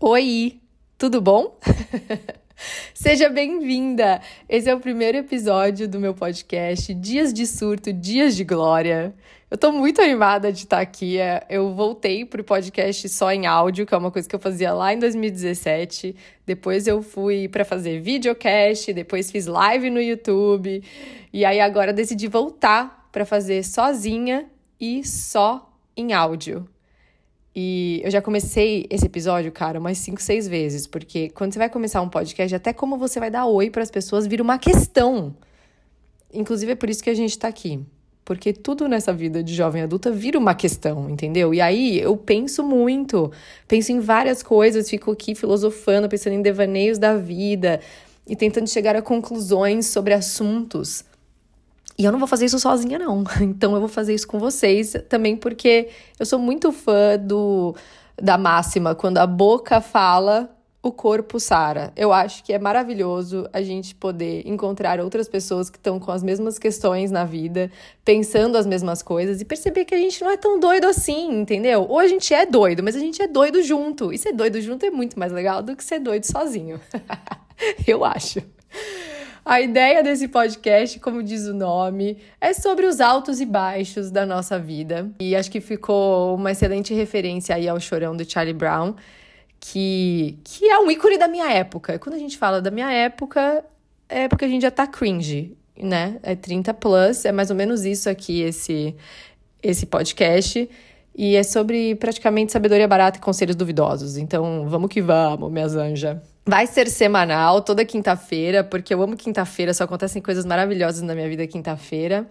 Oi, tudo bom? Seja bem-vinda! Esse é o primeiro episódio do meu podcast Dias de Surto, Dias de Glória. Eu tô muito animada de estar aqui. É, eu voltei pro podcast só em áudio, que é uma coisa que eu fazia lá em 2017. Depois eu fui para fazer videocast, depois fiz live no YouTube. E aí agora decidi voltar para fazer sozinha e só em áudio. E eu já comecei esse episódio, cara, umas 5, 6 vezes, porque quando você vai começar um podcast, até como você vai dar oi para as pessoas vira uma questão. Inclusive é por isso que a gente tá aqui. Porque tudo nessa vida de jovem adulta vira uma questão, entendeu? E aí eu penso muito, penso em várias coisas, fico aqui filosofando, pensando em devaneios da vida e tentando chegar a conclusões sobre assuntos e eu não vou fazer isso sozinha, não. Então eu vou fazer isso com vocês também, porque eu sou muito fã do da máxima, quando a boca fala, o corpo sara. Eu acho que é maravilhoso a gente poder encontrar outras pessoas que estão com as mesmas questões na vida, pensando as mesmas coisas e perceber que a gente não é tão doido assim, entendeu? Ou a gente é doido, mas a gente é doido junto. E ser doido junto é muito mais legal do que ser doido sozinho. Eu acho. A ideia desse podcast, como diz o nome, é sobre os altos e baixos da nossa vida. E acho que ficou uma excelente referência aí ao chorão do Charlie Brown, que, que é um ícone da minha época. Quando a gente fala da minha época, é porque a gente já tá cringe, né? É 30 plus, é mais ou menos isso aqui, esse, esse podcast. E é sobre praticamente sabedoria barata e conselhos duvidosos. Então, vamos que vamos, minhas anjas. Vai ser semanal, toda quinta-feira, porque eu amo quinta-feira, só acontecem coisas maravilhosas na minha vida quinta-feira.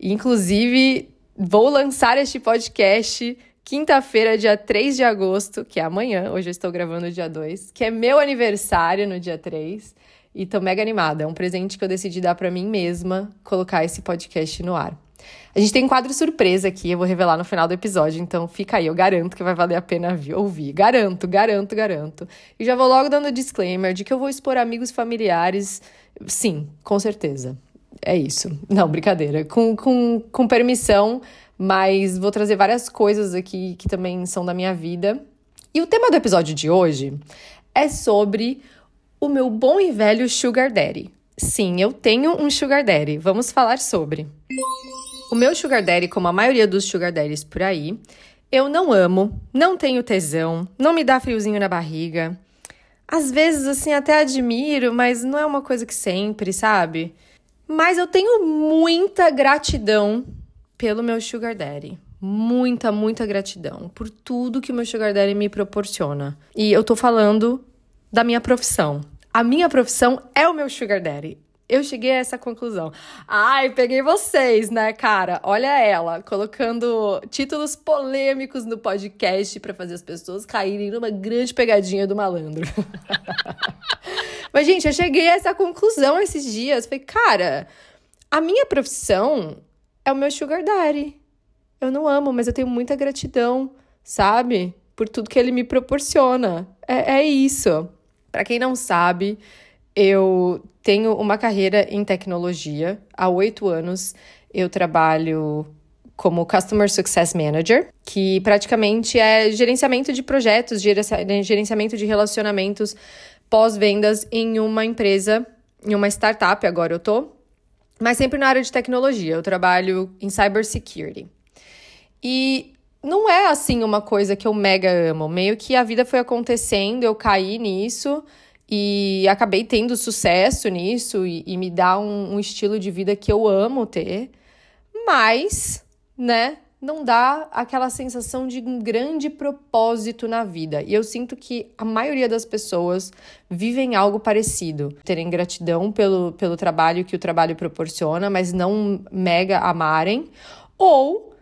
Inclusive, vou lançar este podcast quinta-feira, dia 3 de agosto, que é amanhã, hoje eu estou gravando dia 2, que é meu aniversário no dia 3. E tô mega animada. É um presente que eu decidi dar para mim mesma, colocar esse podcast no ar. A gente tem um quadro surpresa aqui, eu vou revelar no final do episódio, então fica aí, eu garanto que vai valer a pena ouvir. Garanto, garanto, garanto. E já vou logo dando disclaimer de que eu vou expor amigos familiares, sim, com certeza. É isso. Não, brincadeira. Com, com, com permissão, mas vou trazer várias coisas aqui que também são da minha vida. E o tema do episódio de hoje é sobre o meu bom e velho Sugar Daddy. Sim, eu tenho um Sugar Daddy. Vamos falar sobre. O meu sugar daddy, como a maioria dos sugar daddies por aí, eu não amo, não tenho tesão, não me dá friozinho na barriga. Às vezes, assim, até admiro, mas não é uma coisa que sempre, sabe? Mas eu tenho muita gratidão pelo meu sugar daddy. Muita, muita gratidão por tudo que o meu sugar daddy me proporciona. E eu tô falando da minha profissão. A minha profissão é o meu sugar daddy eu cheguei a essa conclusão. Ai, peguei vocês, né, cara? Olha ela, colocando títulos polêmicos no podcast para fazer as pessoas caírem numa grande pegadinha do malandro. Mas, gente, eu cheguei a essa conclusão esses dias. Falei, cara, a minha profissão é o meu sugar daddy. Eu não amo, mas eu tenho muita gratidão, sabe? Por tudo que ele me proporciona. É, é isso. Para quem não sabe, eu tenho uma carreira em tecnologia. Há oito anos eu trabalho como Customer Success Manager, que praticamente é gerenciamento de projetos, gerenciamento de relacionamentos pós-vendas em uma empresa, em uma startup, agora eu tô, mas sempre na área de tecnologia. Eu trabalho em cybersecurity. E não é assim uma coisa que eu mega amo, meio que a vida foi acontecendo, eu caí nisso e acabei tendo sucesso nisso e, e me dá um, um, estilo de vida que eu amo ter, mas, né, não dá aquela sensação de um grande propósito na vida. E eu sinto que a maioria das pessoas vivem algo parecido. Terem gratidão pelo, pelo trabalho que o trabalho proporciona, mas não mega amarem, ou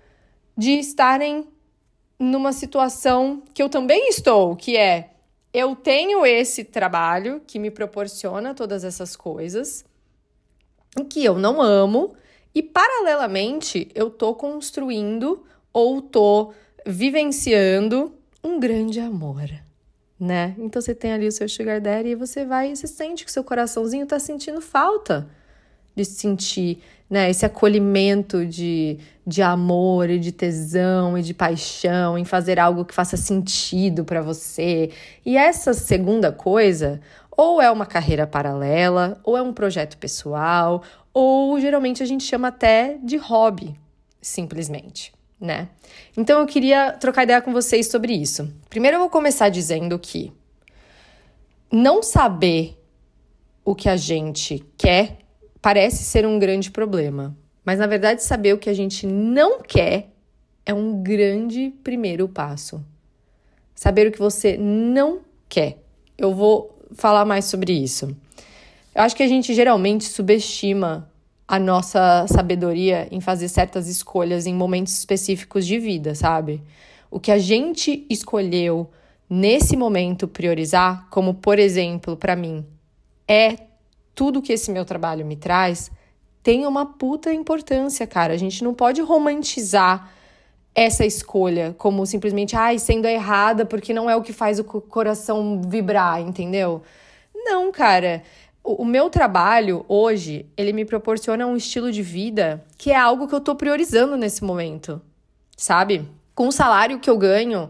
de estarem numa situação que eu também estou, que é eu tenho esse trabalho que me proporciona todas essas coisas, que eu não amo, e paralelamente eu tô construindo ou tô vivenciando um grande amor, né? Então você tem ali o seu sugar daddy e você vai e você sente que seu coraçãozinho tá sentindo falta de sentir né? Esse acolhimento de, de amor e de tesão e de paixão em fazer algo que faça sentido para você. E essa segunda coisa, ou é uma carreira paralela, ou é um projeto pessoal, ou geralmente a gente chama até de hobby, simplesmente, né? Então eu queria trocar ideia com vocês sobre isso. Primeiro eu vou começar dizendo que não saber o que a gente quer parece ser um grande problema, mas na verdade saber o que a gente não quer é um grande primeiro passo. Saber o que você não quer. Eu vou falar mais sobre isso. Eu acho que a gente geralmente subestima a nossa sabedoria em fazer certas escolhas em momentos específicos de vida, sabe? O que a gente escolheu nesse momento priorizar, como por exemplo, para mim, é tudo que esse meu trabalho me traz, tem uma puta importância, cara. A gente não pode romantizar essa escolha como simplesmente, ai, sendo errada porque não é o que faz o coração vibrar, entendeu? Não, cara. O, o meu trabalho hoje, ele me proporciona um estilo de vida que é algo que eu tô priorizando nesse momento, sabe? Com o salário que eu ganho,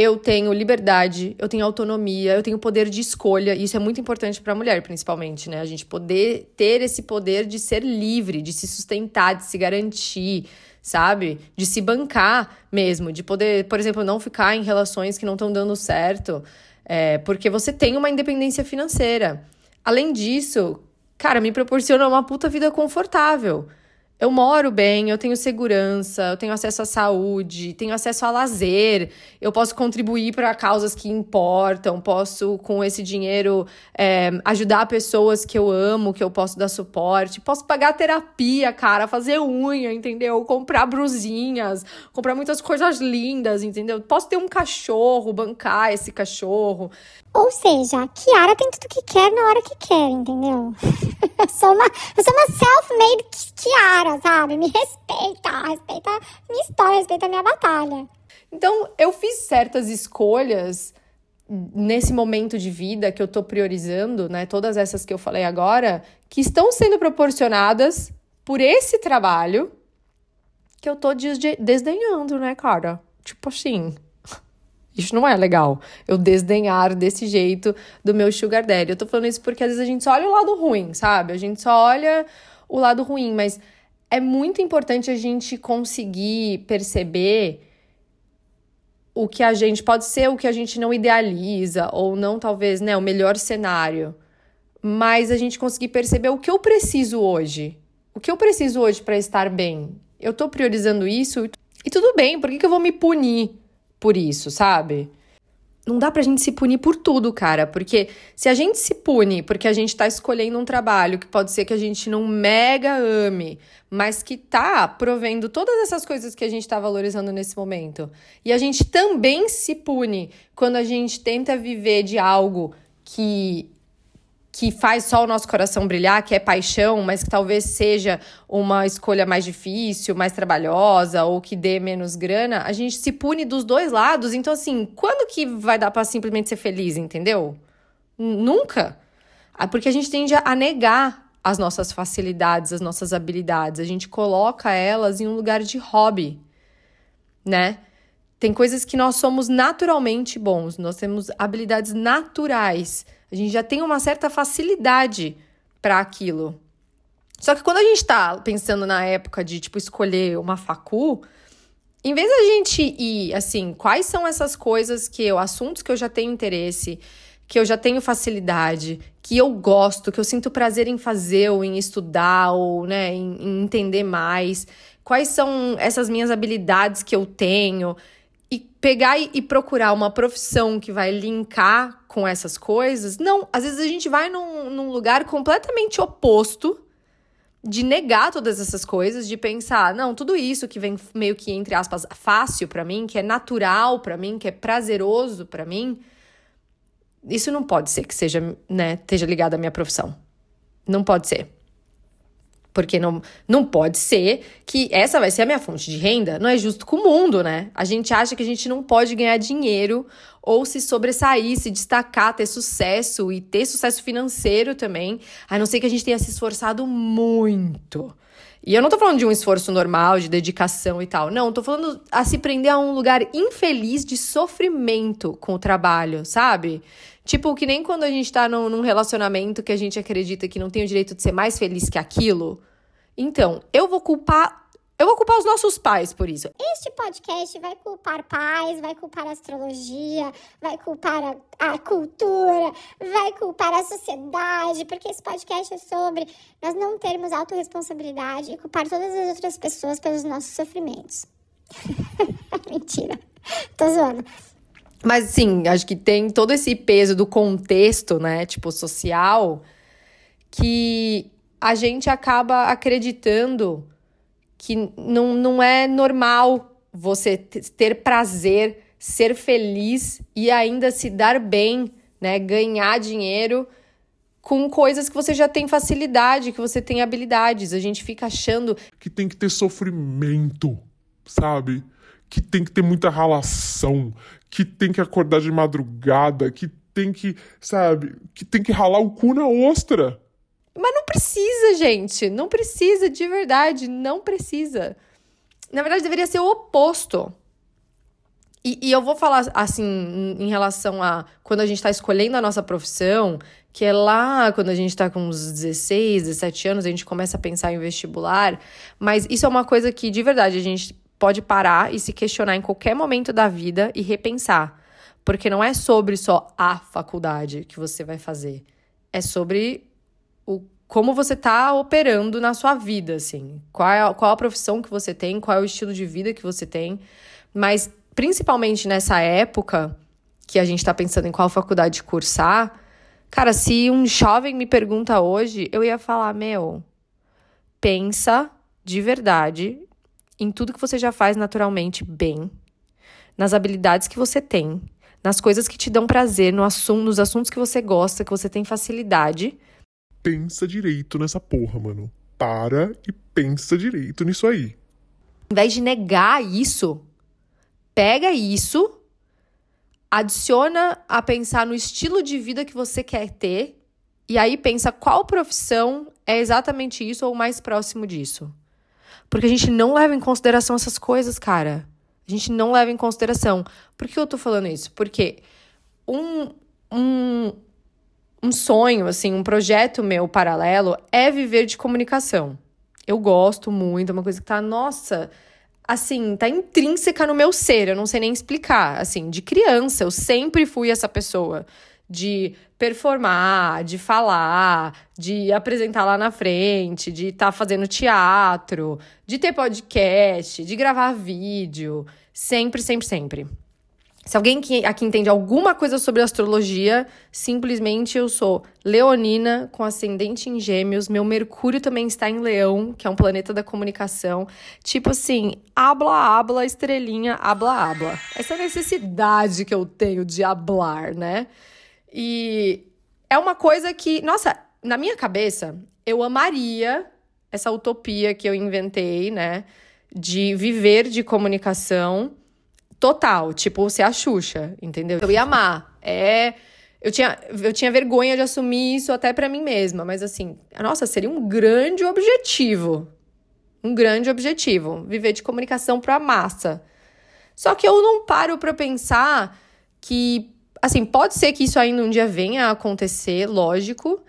eu tenho liberdade, eu tenho autonomia, eu tenho poder de escolha. E isso é muito importante para a mulher, principalmente, né? A gente poder ter esse poder de ser livre, de se sustentar, de se garantir, sabe? De se bancar mesmo, de poder, por exemplo, não ficar em relações que não estão dando certo, é, porque você tem uma independência financeira. Além disso, cara, me proporciona uma puta vida confortável eu moro bem, eu tenho segurança, eu tenho acesso à saúde, tenho acesso a lazer, eu posso contribuir para causas que importam, posso, com esse dinheiro, é, ajudar pessoas que eu amo, que eu posso dar suporte, posso pagar terapia, cara, fazer unha, entendeu? Comprar brusinhas, comprar muitas coisas lindas, entendeu? Posso ter um cachorro, bancar esse cachorro. Ou seja, a Kiara tem tudo que quer na hora que quer, entendeu? eu sou uma, eu sou uma self-made Kiara, sabe? Me respeita, respeita a minha história, respeita a minha batalha. Então, eu fiz certas escolhas nesse momento de vida que eu tô priorizando, né? Todas essas que eu falei agora, que estão sendo proporcionadas por esse trabalho que eu tô desdenhando, né, cara? Tipo assim, isso não é legal. Eu desdenhar desse jeito do meu sugar daddy. Eu tô falando isso porque às vezes a gente só olha o lado ruim, sabe? A gente só olha o lado ruim, mas é muito importante a gente conseguir perceber o que a gente pode ser o que a gente não idealiza ou não talvez, né, o melhor cenário. Mas a gente conseguir perceber o que eu preciso hoje. O que eu preciso hoje para estar bem? Eu tô priorizando isso e tudo bem, por que, que eu vou me punir? Por isso, sabe? Não dá pra gente se punir por tudo, cara, porque se a gente se pune porque a gente tá escolhendo um trabalho que pode ser que a gente não mega ame, mas que tá provendo todas essas coisas que a gente tá valorizando nesse momento, e a gente também se pune quando a gente tenta viver de algo que que faz só o nosso coração brilhar, que é paixão, mas que talvez seja uma escolha mais difícil, mais trabalhosa ou que dê menos grana, a gente se pune dos dois lados. Então, assim, quando que vai dar para simplesmente ser feliz, entendeu? Nunca. Ah, porque a gente tende a negar as nossas facilidades, as nossas habilidades. A gente coloca elas em um lugar de hobby, né? Tem coisas que nós somos naturalmente bons, nós temos habilidades naturais a gente já tem uma certa facilidade para aquilo. Só que quando a gente está pensando na época de, tipo, escolher uma facu, em vez da gente ir, assim, quais são essas coisas que eu, assuntos que eu já tenho interesse, que eu já tenho facilidade, que eu gosto, que eu sinto prazer em fazer, ou em estudar, ou, né, em, em entender mais, quais são essas minhas habilidades que eu tenho, e pegar e, procurar uma profissão que vai linkar com essas coisas. Não, às vezes a gente vai num, num lugar completamente oposto de negar todas essas coisas, de pensar, não, tudo isso que vem meio que entre aspas fácil para mim, que é natural para mim, que é prazeroso para mim, isso não pode ser que seja, né, esteja ligado à minha profissão. Não pode ser. Porque não, não pode ser que essa vai ser a minha fonte de renda. Não é justo com o mundo, né? A gente acha que a gente não pode ganhar dinheiro ou se sobressair, se destacar, ter sucesso e ter sucesso financeiro também, a não ser que a gente tenha se esforçado muito. E eu não tô falando de um esforço normal, de dedicação e tal. Não, tô falando a se prender a um lugar infeliz de sofrimento com o trabalho, sabe? Tipo, que nem quando a gente tá num, num relacionamento que a gente acredita que não tem o direito de ser mais feliz que aquilo. Então, eu vou culpar eu vou culpar os nossos pais por isso. Este podcast vai culpar pais, vai culpar a astrologia, vai culpar a, a, cultura, vai culpar a sociedade, porque esse podcast é sobre nós não termos autorresponsabilidade e culpar todas as outras pessoas pelos nossos sofrimentos. Mentira. Tô zoando. Mas sim, acho que tem todo esse peso do contexto, né, tipo social, que a gente acaba acreditando que não, não é normal você ter prazer, ser feliz e ainda se dar bem, né? Ganhar dinheiro com coisas que você já tem facilidade, que você tem habilidades. A gente fica achando que tem que ter sofrimento, sabe? Que tem que ter muita ralação, que tem que acordar de madrugada, que tem que, sabe, que tem que ralar o cu na ostra. Mas não precisa, gente. Não precisa, de verdade. Não precisa. Na verdade, deveria ser o oposto. E, e eu vou falar assim, em relação a quando a gente está escolhendo a nossa profissão, que é lá quando a gente está com uns 16, 17 anos, a gente começa a pensar em vestibular. Mas isso é uma coisa que, de verdade, a gente pode parar e se questionar em qualquer momento da vida e repensar. Porque não é sobre só a faculdade que você vai fazer. É sobre o como você está operando na sua vida, assim. Qual é, qual a profissão que você tem, qual é o estilo de vida que você tem. Mas, principalmente nessa época que a gente está pensando em qual faculdade cursar, cara, se um jovem me pergunta hoje, eu ia falar: meu, pensa de verdade em tudo que você já faz naturalmente bem, nas habilidades que você tem, nas coisas que te dão prazer, no assunto, nos assuntos que você gosta, que você tem facilidade pensa direito nessa porra, mano. Para e pensa direito nisso aí. Em vez de negar isso, pega isso, adiciona a pensar no estilo de vida que você quer ter e aí pensa qual profissão é exatamente isso ou mais próximo disso. Porque a gente não leva em consideração essas coisas, cara. A gente não leva em consideração. Por que eu tô falando isso? Porque um, um, um sonho, assim, um projeto meu paralelo é viver de comunicação. Eu gosto muito, é uma coisa que tá, nossa, assim, tá intrínseca no meu ser, eu não sei nem explicar. Assim, de criança, eu sempre fui essa pessoa de performar, de falar, de apresentar lá na frente, de estar tá fazendo teatro, de ter podcast, de gravar vídeo. Sempre, sempre, sempre. Se alguém aqui entende alguma coisa sobre astrologia, simplesmente eu sou leonina com ascendente em gêmeos. Meu Mercúrio também está em leão, que é um planeta da comunicação. Tipo assim, habla, habla, estrelinha, habla, habla. Essa necessidade que eu tenho de hablar, né? E é uma coisa que, nossa, na minha cabeça, eu amaria essa utopia que eu inventei, né? De viver de comunicação total, tipo, ser a Xuxa, entendeu? Eu ia amar. É. Eu tinha, eu tinha vergonha de assumir isso até para mim mesma, mas assim, nossa, seria um grande objetivo. Um grande objetivo. Viver de comunicação pra massa. Só que eu não paro para pensar que, assim, pode ser que isso ainda um dia venha a acontecer, lógico,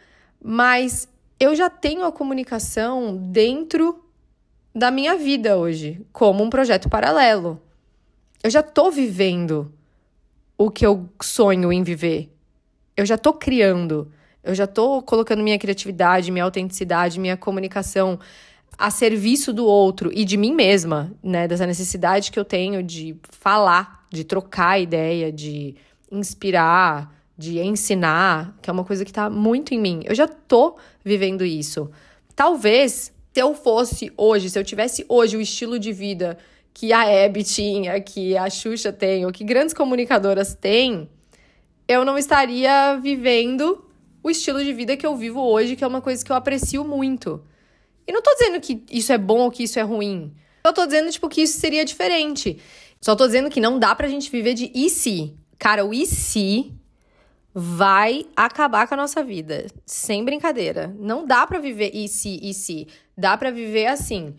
mas eu já tenho a comunicação dentro da minha vida hoje, como um projeto paralelo eu já tô vivendo o que eu sonho em viver. Eu já tô criando. Eu já tô colocando minha criatividade, minha autenticidade, minha comunicação a serviço do outro e de mim mesma, né? Dessa necessidade que eu tenho de falar, de trocar ideia, de inspirar, de ensinar, que é uma coisa que tá muito em mim. Eu já tô vivendo isso. Talvez se eu fosse hoje, se eu tivesse hoje o estilo de vida que a Hebe tinha, que a Xuxa tem, ou que grandes comunicadoras têm, eu não estaria vivendo o estilo de vida que eu vivo hoje, que é uma coisa que eu aprecio muito. E não tô dizendo que isso é bom ou que isso é ruim. Eu tô dizendo, tipo, que isso seria diferente. Só tô dizendo que não dá pra gente viver de e se. Cara, o e se vai acabar com a nossa vida, sem brincadeira. Não dá para viver e se e se, dá para viver assim.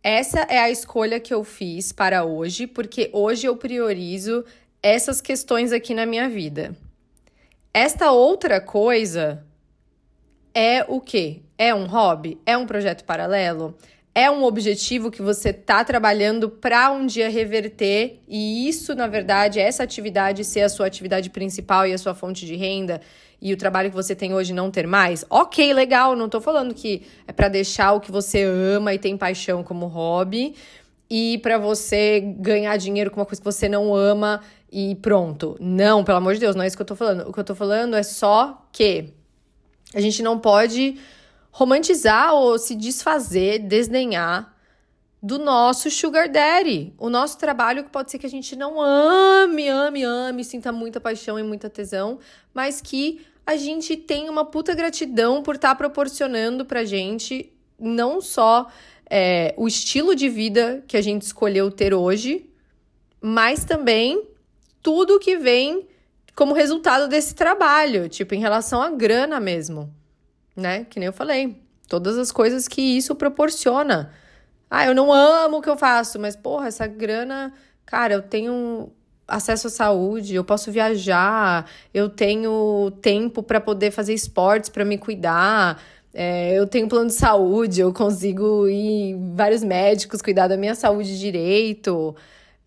Essa é a escolha que eu fiz para hoje, porque hoje eu priorizo essas questões aqui na minha vida. Esta outra coisa é o quê? É um hobby? É um projeto paralelo? É um objetivo que você está trabalhando para um dia reverter e isso, na verdade, essa atividade ser a sua atividade principal e a sua fonte de renda e o trabalho que você tem hoje não ter mais? Ok, legal, não estou falando que é para deixar o que você ama e tem paixão como hobby e para você ganhar dinheiro com uma coisa que você não ama e pronto. Não, pelo amor de Deus, não é isso que eu tô falando. O que eu tô falando é só que a gente não pode romantizar ou se desfazer, desdenhar do nosso sugar daddy, o nosso trabalho que pode ser que a gente não ame, ame, ame, sinta muita paixão e muita tesão, mas que a gente tem uma puta gratidão por estar tá proporcionando pra gente não só é, o estilo de vida que a gente escolheu ter hoje, mas também tudo que vem como resultado desse trabalho, tipo em relação à grana mesmo né? Que nem eu falei. Todas as coisas que isso proporciona. Ah, eu não amo o que eu faço, mas porra, essa grana, cara, eu tenho acesso à saúde, eu posso viajar, eu tenho tempo para poder fazer esportes para me cuidar. É, eu tenho plano de saúde, eu consigo ir vários médicos cuidar da minha saúde direito.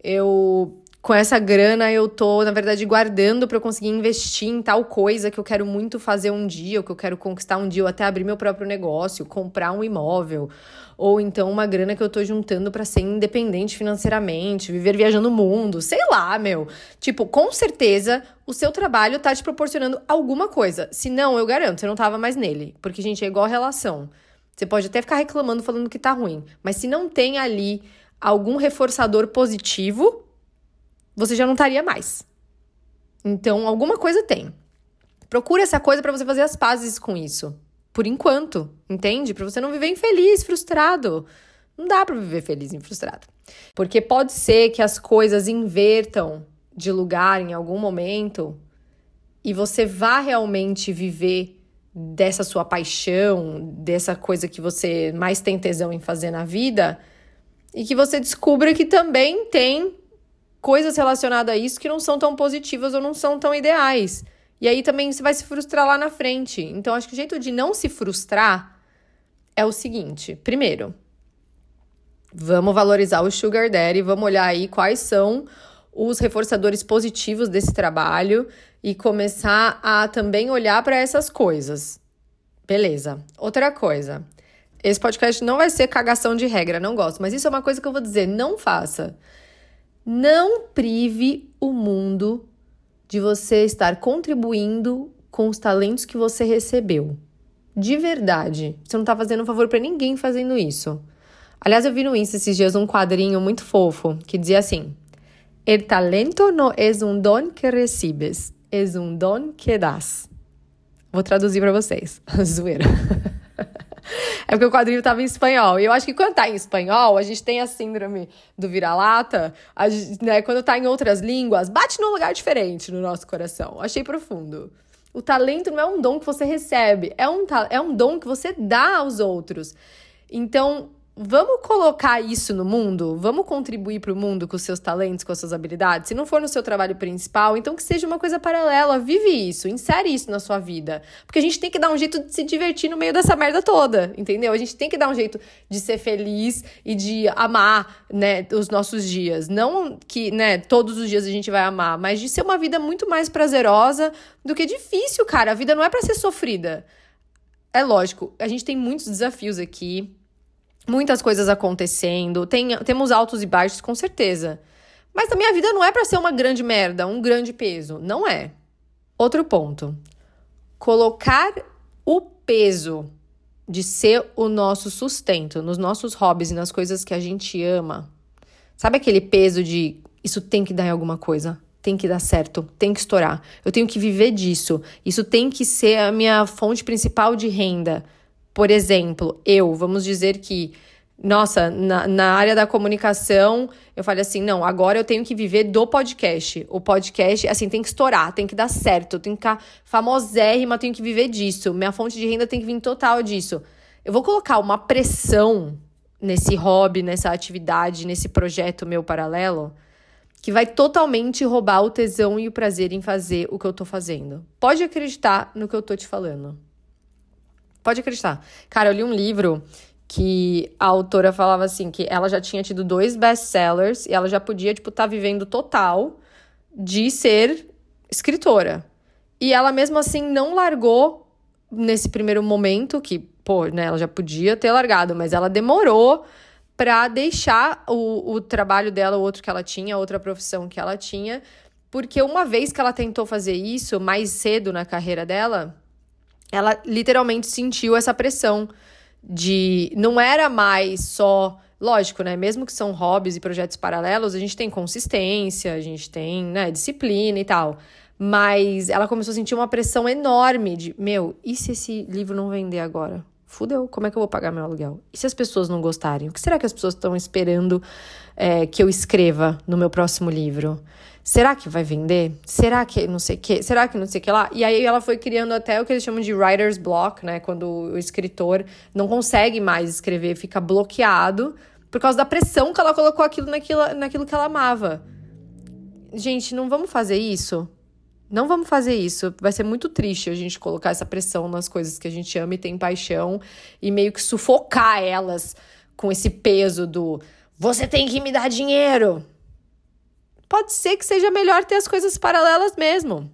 Eu com essa grana eu tô, na verdade, guardando para eu conseguir investir em tal coisa que eu quero muito fazer um dia, ou que eu quero conquistar um dia, ou até abrir meu próprio negócio, comprar um imóvel, ou então uma grana que eu tô juntando para ser independente financeiramente, viver viajando o mundo, sei lá, meu. Tipo, com certeza o seu trabalho tá te proporcionando alguma coisa. Se não, eu garanto, você não tava mais nele, porque gente é igual relação. Você pode até ficar reclamando falando que tá ruim, mas se não tem ali algum reforçador positivo, você já não estaria mais. Então, alguma coisa tem. Procura essa coisa para você fazer as pazes com isso. Por enquanto, entende? Para você não viver infeliz, frustrado. Não dá para viver feliz e frustrado. Porque pode ser que as coisas invertam de lugar em algum momento e você vá realmente viver dessa sua paixão, dessa coisa que você mais tem tesão em fazer na vida, e que você descubra que também tem coisas relacionadas a isso que não são tão positivas ou não são tão ideais. E aí também você vai se frustrar lá na frente. Então, acho que o jeito de não se frustrar é o seguinte: primeiro, vamos valorizar o Sugar Daddy, vamos olhar aí quais são os reforçadores positivos desse trabalho e começar a também olhar para essas coisas. Beleza. Outra coisa. Esse podcast não vai ser cagação de regra, não gosto, mas isso é uma coisa que eu vou dizer, não faça. Não prive o mundo de você estar contribuindo com os talentos que você recebeu. De verdade. Você não está fazendo um favor para ninguém fazendo isso. Aliás, eu vi no Insta esses dias um quadrinho muito fofo que dizia assim: El talento no es un don que recibes, es un don que das. Vou traduzir para vocês. Zoeira. É porque o quadrinho tava em espanhol. E eu acho que quando tá em espanhol, a gente tem a síndrome do vira-lata, né? Quando tá em outras línguas, bate num lugar diferente no nosso coração. Achei profundo. O talento não é um dom que você recebe, é um, é um dom que você dá aos outros. Então, vamos colocar isso no mundo? Vamos contribuir para o mundo com os seus talentos, com as suas habilidades? Se não for no seu trabalho principal, então que seja uma coisa paralela. Vive isso, insere isso na sua vida. Porque a gente tem que dar um jeito de se divertir no meio dessa merda toda, entendeu? A gente tem que dar um jeito de ser feliz e de amar, né, os nossos dias. Não que, né, todos os dias a gente vai amar, mas de ser uma vida muito mais prazerosa do que difícil, cara. A vida não é para ser sofrida. É lógico, a gente tem muitos desafios aqui muitas coisas acontecendo, tem, temos altos e baixos, com certeza. Mas a minha vida não é para ser uma grande merda, um grande peso. Não é. Outro ponto. Colocar o peso de ser o nosso sustento nos nossos hobbies e nas coisas que a gente ama. Sabe aquele peso de isso tem que dar em alguma coisa? Tem que dar certo, tem que estourar. Eu tenho que viver disso. Isso tem que ser a minha fonte principal de renda. Por exemplo, eu, vamos dizer que Nossa, na, na área da comunicação, eu falei assim: não, agora eu tenho que viver do podcast. O podcast, assim, tem que estourar, tem que dar certo, tem que ficar famosérrima, tenho que viver disso. Minha fonte de renda tem que vir total disso. Eu vou colocar uma pressão nesse hobby, nessa atividade, nesse projeto meu paralelo, que vai totalmente roubar o tesão e o prazer em fazer o que eu tô fazendo. Pode acreditar no que eu tô te falando. Pode acreditar. Cara, eu li um livro que a autora falava assim que ela já tinha tido dois best-sellers e ela já podia tipo estar tá vivendo total de ser escritora. E ela mesmo assim não largou nesse primeiro momento que, pô, né, ela já podia ter largado, mas ela demorou para deixar o, o trabalho dela, o outro que ela tinha, outra profissão que ela tinha, porque uma vez que ela tentou fazer isso mais cedo na carreira dela, ela literalmente sentiu essa pressão de não era mais só lógico, né? Mesmo que são hobbies e projetos paralelos, a gente tem consistência, a gente tem, né, disciplina e tal. Mas ela começou a sentir uma pressão enorme de, meu, e se esse livro não vender agora? Fudeu, como é que eu vou pagar meu aluguel? E se as pessoas não gostarem? O que será que as pessoas estão esperando é, que eu escreva no meu próximo livro? Será que vai vender? Será que não sei o que? Será que não sei o que lá? E aí ela foi criando até o que eles chamam de writer's block, né? Quando o escritor não consegue mais escrever, fica bloqueado por causa da pressão que ela colocou aquilo naquilo, naquilo que ela amava. Gente, não vamos fazer isso? Não vamos fazer isso. Vai ser muito triste a gente colocar essa pressão nas coisas que a gente ama e tem paixão e meio que sufocar elas com esse peso do você tem que me dar dinheiro pode ser que seja melhor ter as coisas paralelas mesmo.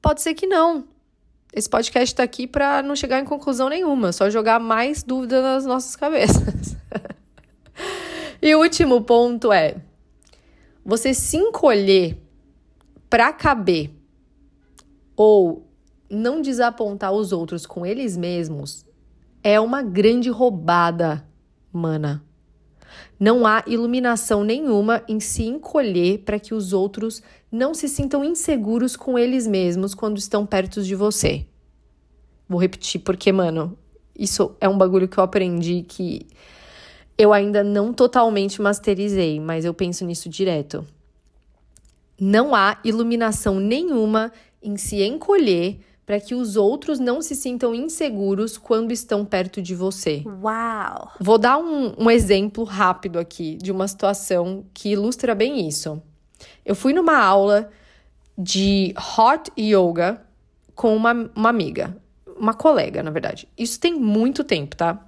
Pode ser que não. Esse podcast está aqui para não chegar em conclusão nenhuma, só jogar mais dúvida nas nossas cabeças. e o último ponto é: você se encolher para caber ou não desapontar os outros com eles mesmos é uma grande roubada, mana. Não há iluminação nenhuma em se encolher para que os outros não se sintam inseguros com eles mesmos quando estão perto de você. Vou repetir porque, mano, isso é um bagulho que eu aprendi que eu ainda não totalmente masterizei, mas eu penso nisso direto. Não há iluminação nenhuma em se encolher para que os outros não se sintam inseguros quando estão perto de você. Uau! Vou dar um, um exemplo rápido aqui de uma situação que ilustra bem isso. Eu fui numa aula de hot yoga com uma, uma amiga, uma colega, na verdade. Isso tem muito tempo, tá?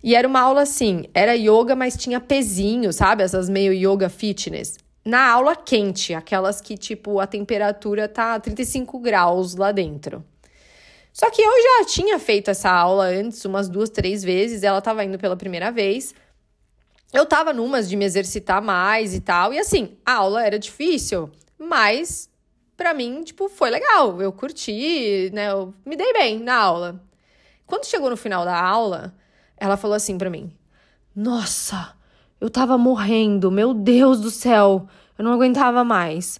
E era uma aula assim, era yoga, mas tinha pezinho, sabe? Essas meio yoga fitness. Na aula quente, aquelas que, tipo, a temperatura tá 35 graus lá dentro. Só que eu já tinha feito essa aula antes, umas duas, três vezes, ela estava indo pela primeira vez. Eu tava numas de me exercitar mais e tal, e assim, a aula era difícil, mas para mim, tipo, foi legal. Eu curti, né? Eu me dei bem na aula. Quando chegou no final da aula, ela falou assim para mim: Nossa, eu tava morrendo, meu Deus do céu, eu não aguentava mais.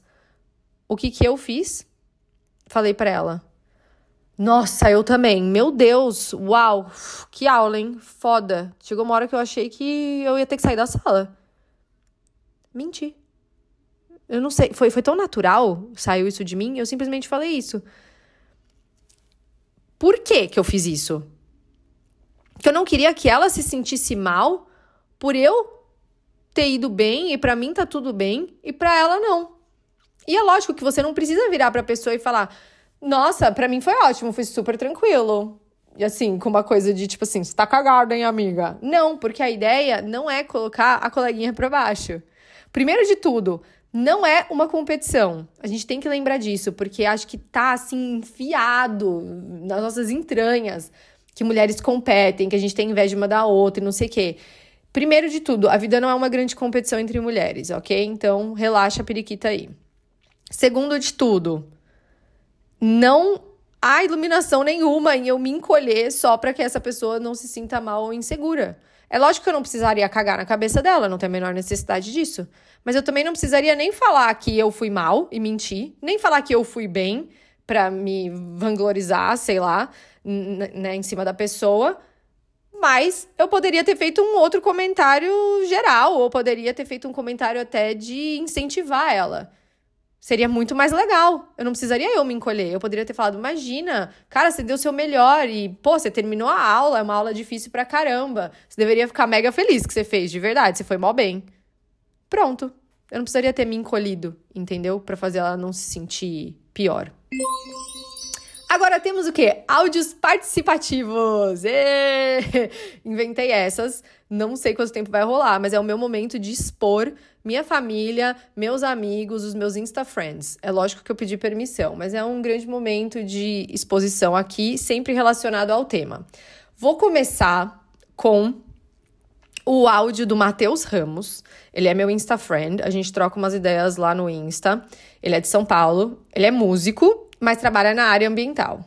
O que que eu fiz? Falei para ela: nossa, eu também. Meu Deus, uau, que aula, hein? Foda. Chegou uma hora que eu achei que eu ia ter que sair da sala. Menti. Eu não sei, foi, foi tão natural, saiu isso de mim, eu simplesmente falei isso. Por que que eu fiz isso? Que eu não queria que ela se sentisse mal por eu ter ido bem e para mim tá tudo bem e para ela não. E é lógico que você não precisa virar para pessoa e falar: nossa, para mim foi ótimo, foi super tranquilo. E assim, com uma coisa de tipo assim, você tá cagada, hein, amiga? Não, porque a ideia não é colocar a coleguinha pra baixo. Primeiro de tudo, não é uma competição. A gente tem que lembrar disso, porque acho que tá assim enfiado nas nossas entranhas que mulheres competem, que a gente tem inveja uma da outra e não sei o quê. Primeiro de tudo, a vida não é uma grande competição entre mulheres, ok? Então, relaxa a periquita aí. Segundo de tudo, não há iluminação nenhuma em eu me encolher só para que essa pessoa não se sinta mal ou insegura. É lógico que eu não precisaria cagar na cabeça dela, não tem a menor necessidade disso. Mas eu também não precisaria nem falar que eu fui mal e mentir, nem falar que eu fui bem para me vanglorizar, sei lá, né, em cima da pessoa. Mas eu poderia ter feito um outro comentário geral, ou poderia ter feito um comentário até de incentivar ela. Seria muito mais legal. Eu não precisaria eu me encolher. Eu poderia ter falado: imagina, cara, você deu o seu melhor e, pô, você terminou a aula, é uma aula difícil pra caramba. Você deveria ficar mega feliz que você fez, de verdade, você foi mal bem. Pronto. Eu não precisaria ter me encolhido, entendeu? Para fazer ela não se sentir pior. Agora temos o quê? Áudios participativos! Êêê! Inventei essas. Não sei quanto tempo vai rolar, mas é o meu momento de expor minha família, meus amigos, os meus Insta Friends. É lógico que eu pedi permissão, mas é um grande momento de exposição aqui, sempre relacionado ao tema. Vou começar com o áudio do Matheus Ramos. Ele é meu Insta Friend, a gente troca umas ideias lá no Insta. Ele é de São Paulo, ele é músico, mas trabalha na área ambiental.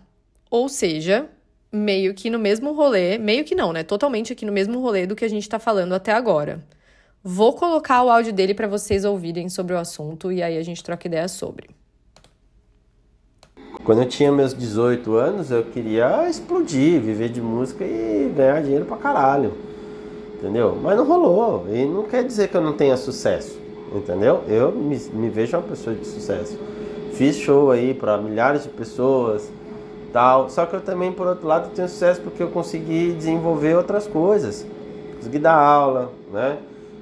Ou seja, meio que no mesmo rolê, meio que não, né? Totalmente aqui no mesmo rolê do que a gente tá falando até agora. Vou colocar o áudio dele para vocês ouvirem sobre o assunto e aí a gente troca ideia sobre. Quando eu tinha meus 18 anos, eu queria explodir, viver de música e ganhar dinheiro pra caralho. Entendeu? Mas não rolou. E não quer dizer que eu não tenha sucesso. Entendeu? Eu me, me vejo uma pessoa de sucesso. Fiz show aí para milhares de pessoas, tal. Só que eu também, por outro lado, tenho sucesso porque eu consegui desenvolver outras coisas. Consegui dar aula, né?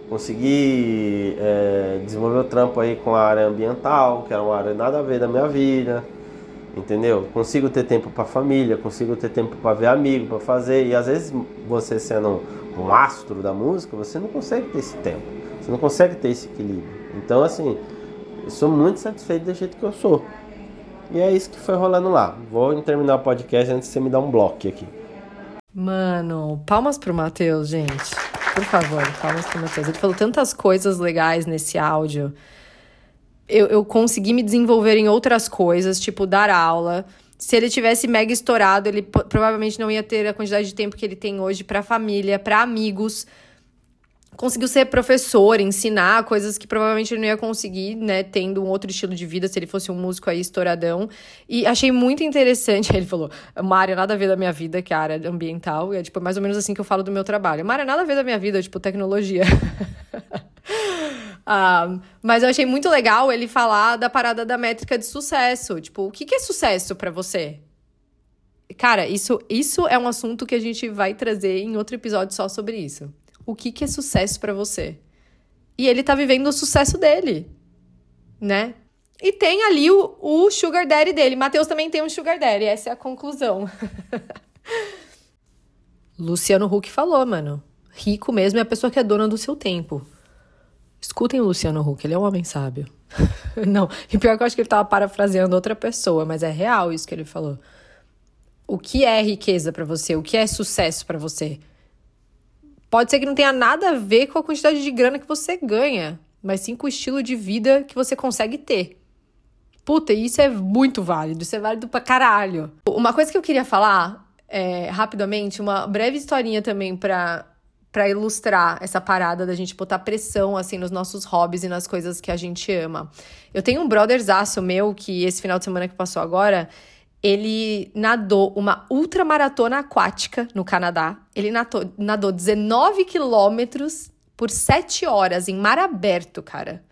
consegui é, desenvolver o trampo aí com a área ambiental, que era uma área nada a ver da minha vida, entendeu? Consigo ter tempo para família, consigo ter tempo para ver amigo, para fazer, e às vezes você sendo um astro da música, você não consegue ter esse tempo, você não consegue ter esse equilíbrio. Então, assim, eu sou muito satisfeito do jeito que eu sou. E é isso que foi rolando lá. Vou terminar o podcast antes de você me dar um bloco aqui. Mano, palmas pro Matheus, gente. Por favor, palmas pro Matheus. Ele falou tantas coisas legais nesse áudio. Eu, eu consegui me desenvolver em outras coisas, tipo dar aula. Se ele tivesse mega estourado, ele provavelmente não ia ter a quantidade de tempo que ele tem hoje para família, para amigos. Conseguiu ser professor, ensinar coisas que provavelmente ele não ia conseguir, né, tendo um outro estilo de vida se ele fosse um músico aí estouradão. E achei muito interessante, ele falou, uma área nada a ver da minha vida, que é a área ambiental, é tipo mais ou menos assim que eu falo do meu trabalho. Uma área nada a ver da minha vida, tipo tecnologia. Ah, mas eu achei muito legal ele falar da parada da métrica de sucesso. Tipo, o que, que é sucesso para você? Cara, isso, isso é um assunto que a gente vai trazer em outro episódio só sobre isso. O que, que é sucesso para você? E ele tá vivendo o sucesso dele, né? E tem ali o, o sugar daddy dele. Matheus também tem um sugar daddy, essa é a conclusão. Luciano Huck falou, mano. Rico mesmo é a pessoa que é dona do seu tempo. Escutem o Luciano Huck, ele é um homem sábio. não, e pior que eu acho que ele tava parafraseando outra pessoa, mas é real isso que ele falou. O que é riqueza para você? O que é sucesso para você? Pode ser que não tenha nada a ver com a quantidade de grana que você ganha, mas sim com o estilo de vida que você consegue ter. Puta, isso é muito válido, isso é válido pra caralho. Uma coisa que eu queria falar, é, rapidamente, uma breve historinha também pra para ilustrar essa parada da gente botar pressão assim nos nossos hobbies e nas coisas que a gente ama. Eu tenho um brotherzaço meu que esse final de semana que passou agora, ele nadou uma ultramaratona aquática no Canadá. Ele nadou, nadou 19 quilômetros por 7 horas em mar aberto, cara.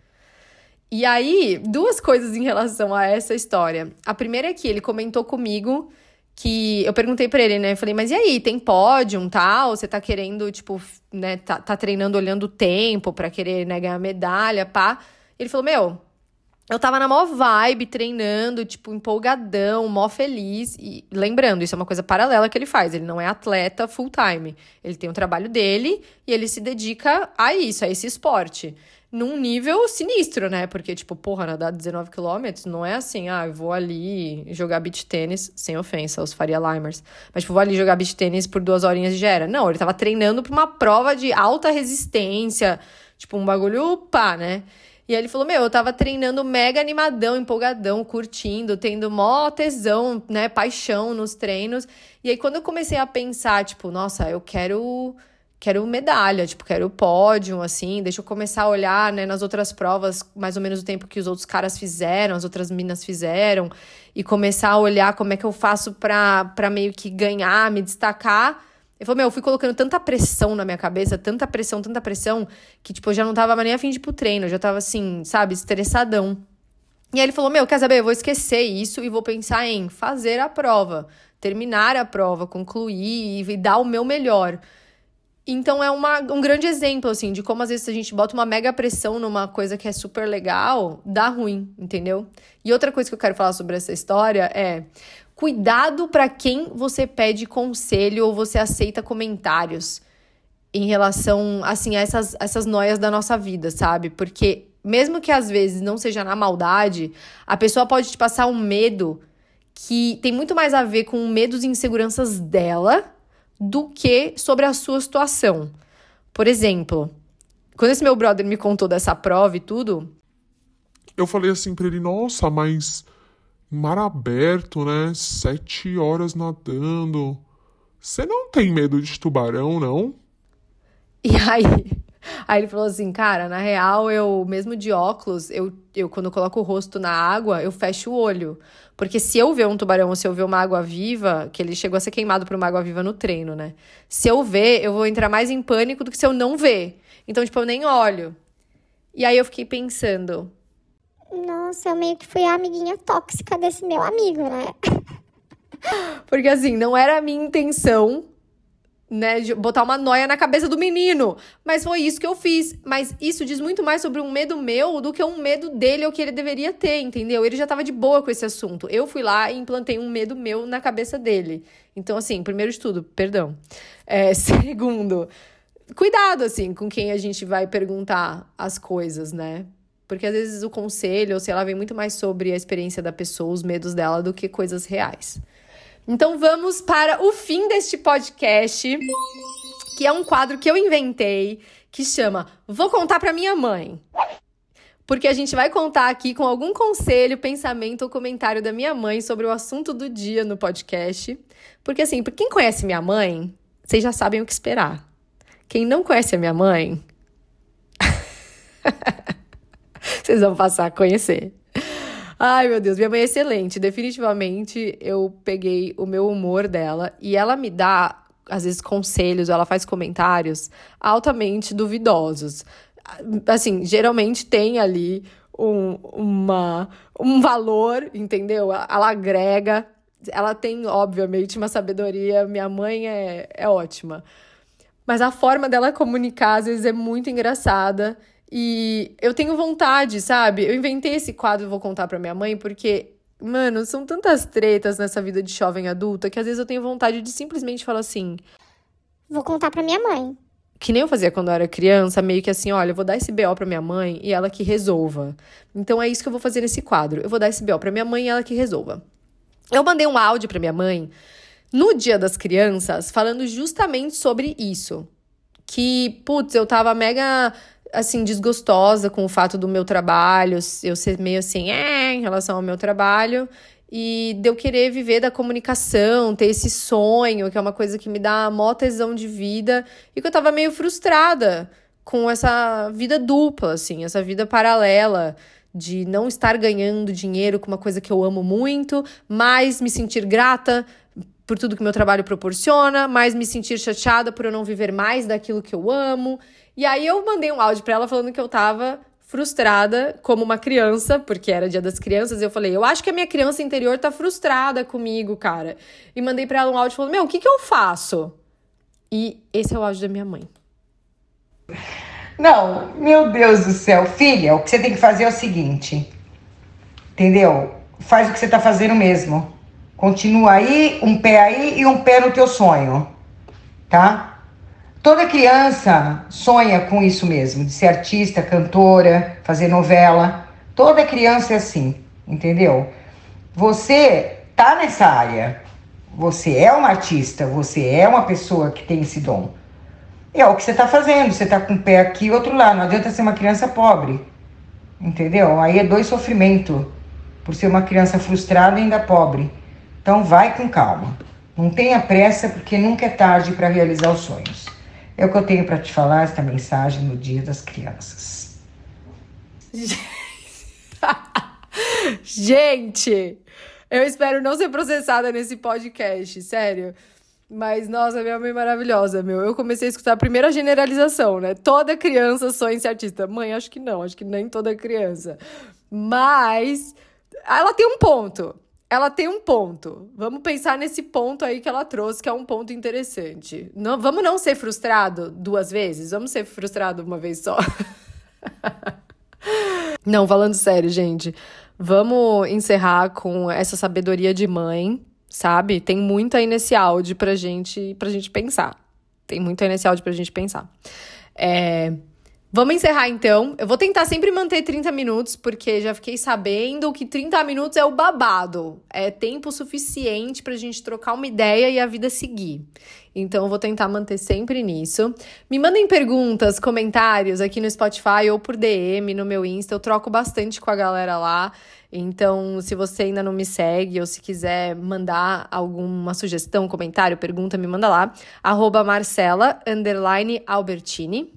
E aí, duas coisas em relação a essa história. A primeira é que ele comentou comigo que eu perguntei para ele, né? Eu falei, mas e aí, tem pódio, tal? Você tá querendo, tipo, né, tá, tá treinando olhando o tempo para querer né, ganhar medalha, pá. Ele falou, meu, eu tava na maior vibe, treinando, tipo, empolgadão, mó feliz. E lembrando, isso é uma coisa paralela que ele faz. Ele não é atleta full time. Ele tem o trabalho dele e ele se dedica a isso, a esse esporte num nível sinistro, né? Porque, tipo, porra, nadar 19 quilômetros não é assim, ah, eu vou ali jogar beach tênis, sem ofensa aos Faria Limers, mas, tipo, vou ali jogar beach tênis por duas horinhas e já era. Não, ele tava treinando pra uma prova de alta resistência, tipo, um bagulho pá, né? E aí ele falou: Meu, eu tava treinando mega animadão, empolgadão, curtindo, tendo mó tesão, né? Paixão nos treinos. E aí, quando eu comecei a pensar, tipo, nossa, eu quero quero medalha, tipo, quero pódio, assim, deixa eu começar a olhar, né, nas outras provas, mais ou menos o tempo que os outros caras fizeram, as outras minas fizeram, e começar a olhar como é que eu faço pra, pra meio que ganhar, me destacar. Ele falou, meu, eu fui colocando tanta pressão na minha cabeça, tanta pressão, tanta pressão, que, tipo, eu já não tava mais nem afim de ir pro treino, eu já tava assim, sabe, estressadão. E aí ele falou, meu, quer saber, eu vou esquecer isso e vou pensar em fazer a prova, terminar a prova, concluir e dar o meu melhor. Então é uma, um grande exemplo, assim, de como às vezes a gente bota uma mega pressão numa coisa que é super legal, dá ruim, entendeu? E outra coisa que eu quero falar sobre essa história é cuidado para quem você pede conselho ou você aceita comentários em relação, assim, a essas, essas noias da nossa vida, sabe? Porque mesmo que às vezes não seja na maldade, a pessoa pode te passar um medo que tem muito mais a ver com medos e inseguranças dela do que sobre a sua situação. Por exemplo, quando esse meu brother me contou dessa prova e tudo. Eu falei assim pra ele: nossa, mas mar aberto, né? Sete horas nadando. Você não tem medo de tubarão, não? E aí, Aí ele falou assim, cara, na real, eu, mesmo de óculos, eu, eu quando coloco o rosto na água, eu fecho o olho. Porque se eu ver um tubarão ou se eu ver uma água viva, que ele chegou a ser queimado por uma água viva no treino, né? Se eu ver, eu vou entrar mais em pânico do que se eu não ver. Então, tipo, eu nem olho. E aí eu fiquei pensando. Nossa, eu meio que fui a amiguinha tóxica desse meu amigo, né? Porque assim, não era a minha intenção né, de botar uma noia na cabeça do menino. Mas foi isso que eu fiz. Mas isso diz muito mais sobre um medo meu do que um medo dele ou que ele deveria ter, entendeu? Ele já tava de boa com esse assunto. Eu fui lá e implantei um medo meu na cabeça dele. Então, assim, primeiro de tudo, perdão. É, segundo, cuidado, assim, com quem a gente vai perguntar as coisas, né? Porque às vezes o conselho, ou sei lá, vem muito mais sobre a experiência da pessoa, os medos dela, do que coisas reais. Então vamos para o fim deste podcast, que é um quadro que eu inventei, que chama Vou contar para minha mãe. Porque a gente vai contar aqui com algum conselho, pensamento ou comentário da minha mãe sobre o assunto do dia no podcast. Porque assim, para quem conhece minha mãe, vocês já sabem o que esperar. Quem não conhece a minha mãe, vocês vão passar a conhecer. Ai, meu Deus, minha mãe é excelente. Definitivamente eu peguei o meu humor dela e ela me dá, às vezes, conselhos, ela faz comentários altamente duvidosos. Assim, geralmente tem ali um, uma, um valor, entendeu? Ela agrega. Ela tem, obviamente, uma sabedoria. Minha mãe é, é ótima. Mas a forma dela comunicar, às vezes, é muito engraçada. E eu tenho vontade, sabe? Eu inventei esse quadro, vou contar pra minha mãe, porque, mano, são tantas tretas nessa vida de jovem adulta que às vezes eu tenho vontade de simplesmente falar assim. Vou contar pra minha mãe. Que nem eu fazia quando eu era criança, meio que assim, olha, eu vou dar esse BO pra minha mãe e ela que resolva. Então é isso que eu vou fazer nesse quadro. Eu vou dar esse BO pra minha mãe e ela que resolva. Eu mandei um áudio pra minha mãe no Dia das Crianças falando justamente sobre isso. Que, putz, eu tava mega assim, desgostosa com o fato do meu trabalho, eu ser meio assim, é, em relação ao meu trabalho, e de eu querer viver da comunicação, ter esse sonho, que é uma coisa que me dá mó tesão de vida, e que eu tava meio frustrada com essa vida dupla, assim, essa vida paralela de não estar ganhando dinheiro com uma coisa que eu amo muito, mas me sentir grata por tudo que meu trabalho proporciona, mas me sentir chateada por eu não viver mais daquilo que eu amo. E aí eu mandei um áudio para ela falando que eu tava frustrada como uma criança, porque era dia das crianças, e eu falei: "Eu acho que a minha criança interior tá frustrada comigo, cara". E mandei para ela um áudio falando: "Meu, o que que eu faço?". E esse é o áudio da minha mãe. Não, meu Deus do céu, filha, o que você tem que fazer é o seguinte. Entendeu? Faz o que você tá fazendo mesmo. Continua aí, um pé aí e um pé no teu sonho. Tá? Toda criança sonha com isso mesmo, de ser artista, cantora, fazer novela. Toda criança é assim, entendeu? Você tá nessa área. Você é uma artista, você é uma pessoa que tem esse dom. É o que você tá fazendo, você tá com um pé aqui e outro lá. Não adianta ser uma criança pobre. Entendeu? Aí é dois sofrimento por ser uma criança frustrada e ainda pobre. Então vai com calma. Não tenha pressa porque nunca é tarde para realizar os sonhos. É o que eu tenho para te falar esta mensagem no Dia das Crianças. Gente, eu espero não ser processada nesse podcast, sério. Mas, nossa, minha mãe é maravilhosa, meu. Eu comecei a escutar a primeira generalização, né? Toda criança sonha em ser artista. Mãe, acho que não, acho que nem toda criança. Mas ela tem um ponto. Ela tem um ponto. Vamos pensar nesse ponto aí que ela trouxe, que é um ponto interessante. Não, vamos não ser frustrado duas vezes? Vamos ser frustrado uma vez só. não, falando sério, gente. Vamos encerrar com essa sabedoria de mãe sabe? Tem muito aí nesse áudio pra gente, pra gente pensar. Tem muito aí nesse áudio pra gente pensar. É, Vamos encerrar então. Eu vou tentar sempre manter 30 minutos, porque já fiquei sabendo que 30 minutos é o babado. É tempo suficiente pra gente trocar uma ideia e a vida seguir. Então eu vou tentar manter sempre nisso. Me mandem perguntas, comentários aqui no Spotify ou por DM no meu Insta. Eu troco bastante com a galera lá. Então, se você ainda não me segue ou se quiser mandar alguma sugestão, comentário, pergunta, me manda lá. Arroba Marcela, Albertini.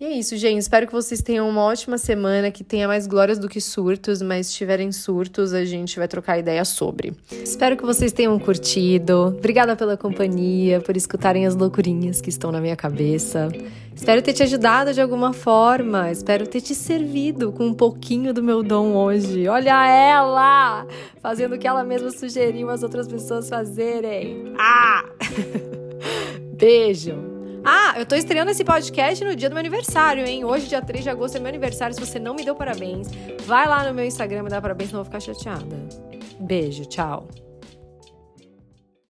E é isso, gente. Espero que vocês tenham uma ótima semana, que tenha mais glórias do que surtos, mas se tiverem surtos, a gente vai trocar ideia sobre. Espero que vocês tenham curtido. Obrigada pela companhia, por escutarem as loucurinhas que estão na minha cabeça. Espero ter te ajudado de alguma forma. Espero ter te servido com um pouquinho do meu dom hoje. Olha ela! Fazendo o que ela mesma sugeriu as outras pessoas fazerem. Ah! Beijo! Ah, eu tô estreando esse podcast no dia do meu aniversário, hein? Hoje, dia 3 de agosto, é meu aniversário. Se você não me deu parabéns, vai lá no meu Instagram e dá parabéns, eu vou ficar chateada. Beijo, tchau.